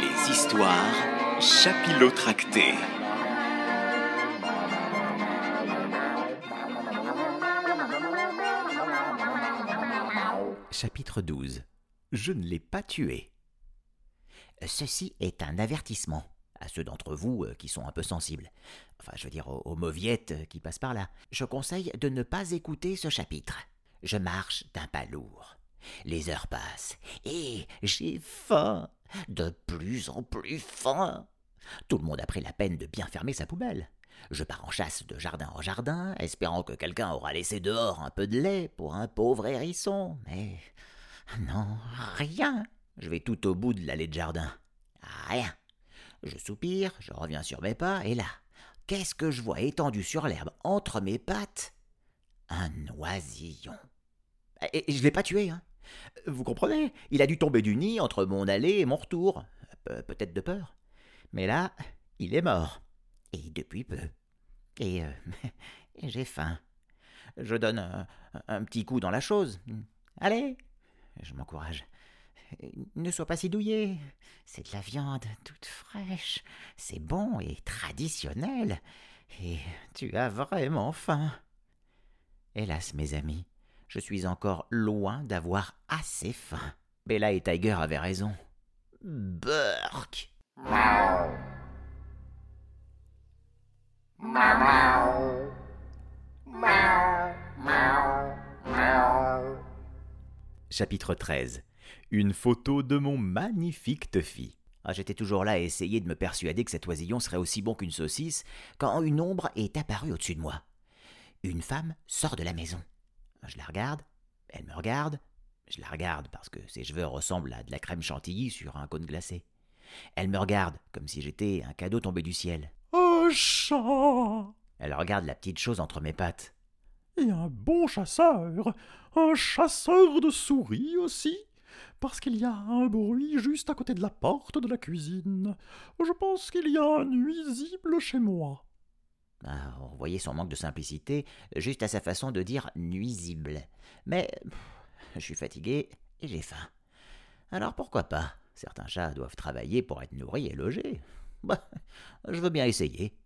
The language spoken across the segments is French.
Les histoires chapilotractées. Chapitre 12 Je ne l'ai pas tué. Ceci est un avertissement à ceux d'entre vous euh, qui sont un peu sensibles. Enfin, je veux dire aux, aux mauviettes euh, qui passent par là. Je conseille de ne pas écouter ce chapitre. Je marche d'un pas lourd. Les heures passent et j'ai faim, de plus en plus faim. Tout le monde a pris la peine de bien fermer sa poubelle. Je pars en chasse de jardin en jardin, espérant que quelqu'un aura laissé dehors un peu de lait pour un pauvre hérisson, mais non, rien. Je vais tout au bout de l'allée de jardin. Rien. Je soupire, je reviens sur mes pas, et là, qu'est-ce que je vois étendu sur l'herbe entre mes pattes? Un oisillon. Et je l'ai pas tué, hein. Vous comprenez Il a dû tomber du nid entre mon aller et mon retour. Pe- Peut-être de peur. Mais là, il est mort. Et depuis peu. Et euh, j'ai faim. Je donne un petit coup dans la chose. Allez Je m'encourage. Ne sois pas si douillé. C'est de la viande toute fraîche. C'est bon et traditionnel. Et tu as vraiment faim. Hélas, mes amis, je suis encore loin d'avoir assez faim. Bella et Tiger avaient raison. Burk Chapitre 13 Une photo de mon magnifique Tuffy. Ah, J'étais toujours là à essayer de me persuader que cet oisillon serait aussi bon qu'une saucisse quand une ombre est apparue au-dessus de moi. Une femme sort de la maison. Je la regarde, elle me regarde, je la regarde parce que ses cheveux ressemblent à de la crème chantilly sur un cône glacé. Elle me regarde comme si j'étais un cadeau tombé du ciel. Un chat Elle regarde la petite chose entre mes pattes. Et un bon chasseur Un chasseur de souris aussi Parce qu'il y a un bruit juste à côté de la porte de la cuisine. Je pense qu'il y a un nuisible chez moi. Ah, on voyait son manque de simplicité juste à sa façon de dire nuisible. Mais je suis fatigué et j'ai faim. Alors pourquoi pas? Certains chats doivent travailler pour être nourris et logés. Bah, je veux bien essayer.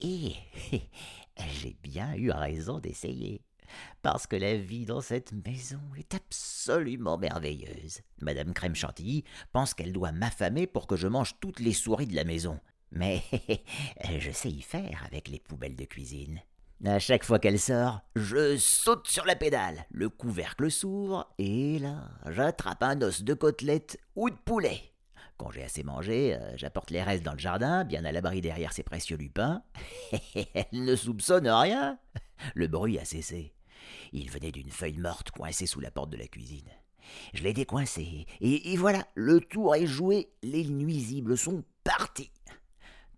Et j'ai bien eu raison d'essayer. Parce que la vie dans cette maison est absolument merveilleuse. Madame Crème Chantilly pense qu'elle doit m'affamer pour que je mange toutes les souris de la maison. Mais je sais y faire avec les poubelles de cuisine. À chaque fois qu'elle sort, je saute sur la pédale, le couvercle s'ouvre, et là, j'attrape un os de côtelette ou de poulet. Quand j'ai assez mangé, euh, j'apporte les restes dans le jardin, bien à l'abri derrière ces précieux lupins. Elle ne soupçonne rien. Le bruit a cessé. Il venait d'une feuille morte coincée sous la porte de la cuisine. Je l'ai décoincée, et, et voilà, le tour est joué, les nuisibles sont partis.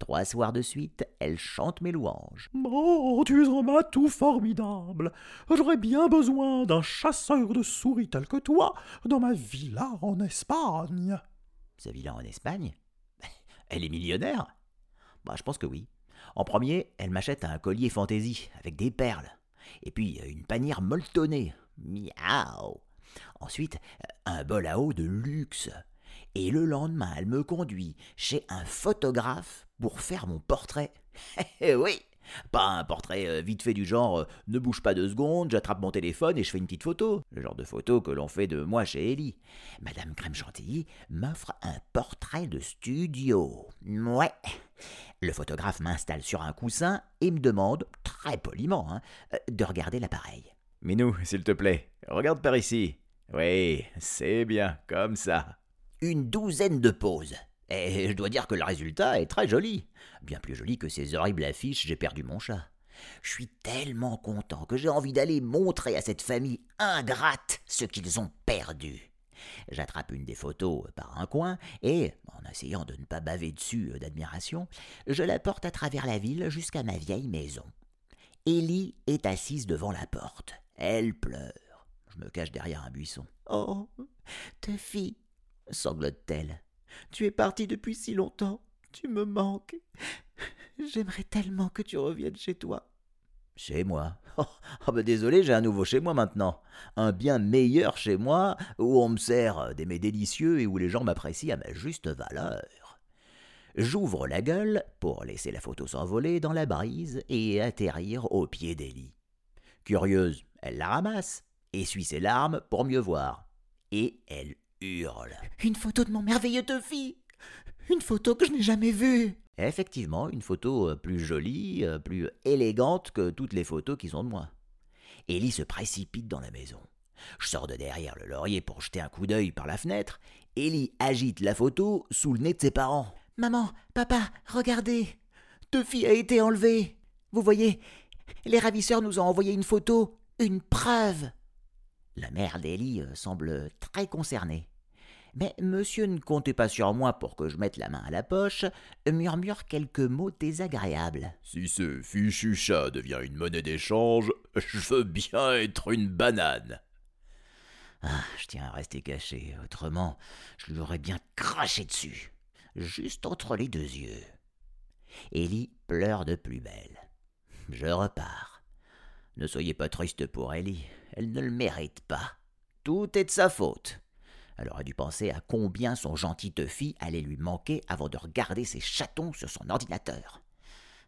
Trois soirs de suite, elle chante mes louanges. Oh, tu es un matou formidable. J'aurais bien besoin d'un chasseur de souris tel que toi dans ma villa en Espagne. Sa villa en Espagne? Elle est millionnaire? Bah, je pense que oui. En premier, elle m'achète un collier fantaisie avec des perles. Et puis euh, une panière molletonnée. Miaou Ensuite, euh, un bol à eau de luxe. Et le lendemain, elle me conduit chez un photographe pour faire mon portrait. Eh oui Pas un portrait euh, vite fait du genre euh, ne bouge pas deux secondes, j'attrape mon téléphone et je fais une petite photo. Le genre de photo que l'on fait de moi chez Ellie. Madame Crème Chantilly m'offre un portrait de studio. Ouais. Le photographe m'installe sur un coussin et me demande, très poliment, hein, euh, de regarder l'appareil. Minou, s'il te plaît, regarde par ici. Oui, c'est bien, comme ça. Une douzaine de poses. Et je dois dire que le résultat est très joli. Bien plus joli que ces horribles affiches J'ai perdu mon chat. Je suis tellement content que j'ai envie d'aller montrer à cette famille ingrate ce qu'ils ont perdu. J'attrape une des photos par un coin et, en essayant de ne pas baver dessus d'admiration, je la porte à travers la ville jusqu'à ma vieille maison. Ellie est assise devant la porte. Elle pleure. Je me cache derrière un buisson. Oh, Tuffy, sanglote-t-elle. Tu es parti depuis si longtemps. Tu me manques. J'aimerais tellement que tu reviennes chez toi. Chez moi? Oh, oh bah désolé, j'ai un nouveau chez moi maintenant. Un bien meilleur chez moi, où on me sert des mets délicieux et où les gens m'apprécient à ma juste valeur. J'ouvre la gueule pour laisser la photo s'envoler dans la brise et atterrir au pied d'Ellie. Curieuse, elle la ramasse, essuie ses larmes pour mieux voir. Et elle hurle. Une photo de mon merveilleux Tuffy Une photo que je n'ai jamais vue Effectivement, une photo euh, plus jolie, euh, plus élégante que toutes les photos qui sont de moi. Ellie se précipite dans la maison. Je sors de derrière le laurier pour jeter un coup d'œil par la fenêtre. Ellie agite la photo sous le nez de ses parents. Maman, papa, regardez Tuffy a été enlevé Vous voyez, les ravisseurs nous ont envoyé une photo, une preuve La mère d'Ellie euh, semble très concernée. Mais monsieur ne comptait pas sur moi pour que je mette la main à la poche, murmure quelques mots désagréables. Si ce fichu chat devient une monnaie d'échange, je veux bien être une banane. Ah, je tiens à rester caché, autrement je lui aurais bien craché dessus, juste entre les deux yeux. Ellie pleure de plus belle. Je repars. Ne soyez pas triste pour Ellie, elle ne le mérite pas. Tout est de sa faute. Elle aurait dû penser à combien son gentil Tuffy allait lui manquer avant de regarder ses chatons sur son ordinateur.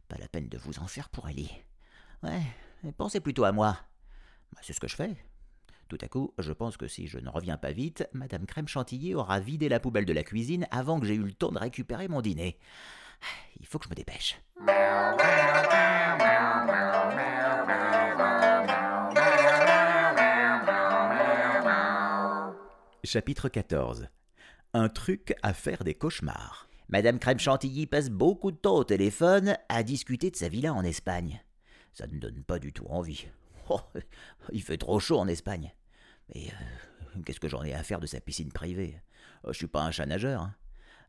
Pas la peine de vous en faire pour Ellie. Ouais, pensez plutôt à moi. Bah, c'est ce que je fais. Tout à coup, je pense que si je ne reviens pas vite, Madame Crème Chantilly aura vidé la poubelle de la cuisine avant que j'aie eu le temps de récupérer mon dîner. Il faut que je me dépêche. Chapitre 14 Un truc à faire des cauchemars. Madame Crème Chantilly passe beaucoup de temps au téléphone à discuter de sa villa en Espagne. Ça ne donne pas du tout envie. Oh, il fait trop chaud en Espagne. Mais euh, qu'est-ce que j'en ai à faire de sa piscine privée? Oh, Je suis pas un chat nageur. Hein.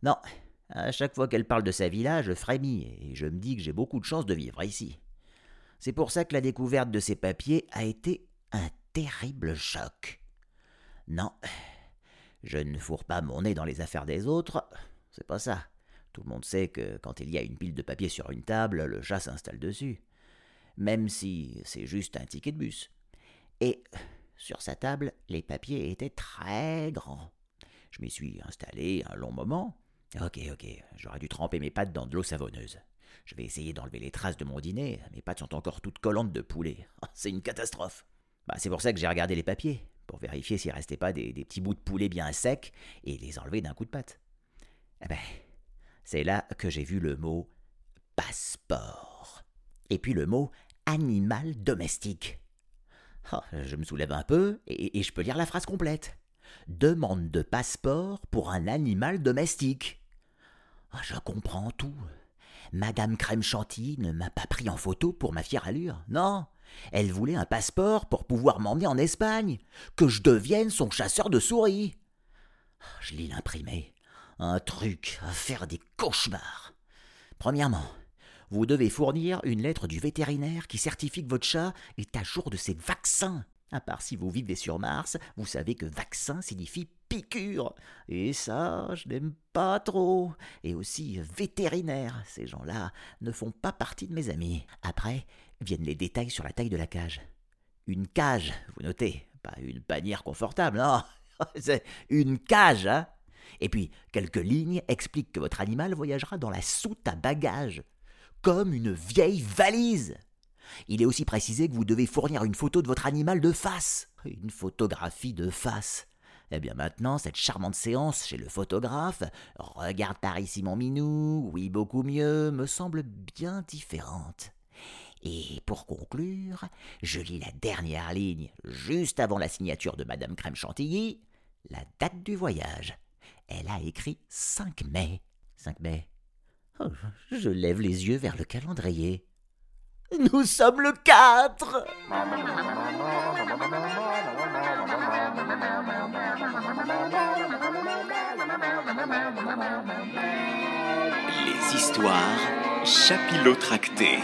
Non, à chaque fois qu'elle parle de sa villa, je frémis et je me dis que j'ai beaucoup de chance de vivre ici. C'est pour ça que la découverte de ces papiers a été un terrible choc. Non, je ne fourre pas mon nez dans les affaires des autres, c'est pas ça. Tout le monde sait que quand il y a une pile de papier sur une table, le chat s'installe dessus. Même si c'est juste un ticket de bus. Et sur sa table, les papiers étaient très grands. Je m'y suis installé un long moment. Ok, ok, j'aurais dû tremper mes pattes dans de l'eau savonneuse. Je vais essayer d'enlever les traces de mon dîner. Mes pattes sont encore toutes collantes de poulet. C'est une catastrophe. Bah, c'est pour ça que j'ai regardé les papiers pour vérifier s'il restait pas des, petits bouts de poulet bien secs et les enlever d'un coup de patte. Eh ben, c'est là que j'ai vu le mot passeport. Et puis le mot animal domestique. Oh, je me soulève un peu et, je peux lire la phrase complète. Demande de passeport pour un animal domestique. Oh, je comprends tout. Madame Crème Chantilly ne m'a pas pris en photo pour ma fière allure. Non, elle voulait un passeport pour pouvoir m'emmener en Espagne, que je devienne son chasseur de souris. Je lis l'imprimé. Un truc à faire des cauchemars. Premièrement, vous devez fournir une lettre du vétérinaire qui certifie que votre chat est à jour de ses vaccins. À part si vous vivez sur Mars, vous savez que vaccin signifie piqûre. Et ça, je n'aime pas trop. Et aussi vétérinaire. Ces gens-là ne font pas partie de mes amis. Après, viennent les détails sur la taille de la cage. Une cage, vous notez, pas une bannière confortable, non, c'est une cage, hein Et puis, quelques lignes expliquent que votre animal voyagera dans la soute à bagages, comme une vieille valise. Il est aussi précisé que vous devez fournir une photo de votre animal de face. Une photographie de face. Eh bien maintenant, cette charmante séance chez le photographe, regarde par ici mon minou, oui beaucoup mieux, me semble bien différente. Et pour conclure, je lis la dernière ligne, juste avant la signature de Madame Crème Chantilly, la date du voyage. Elle a écrit 5 mai. 5 mai. Oh, je lève les yeux vers le calendrier. Nous sommes le 4 Les histoires chapilotractées.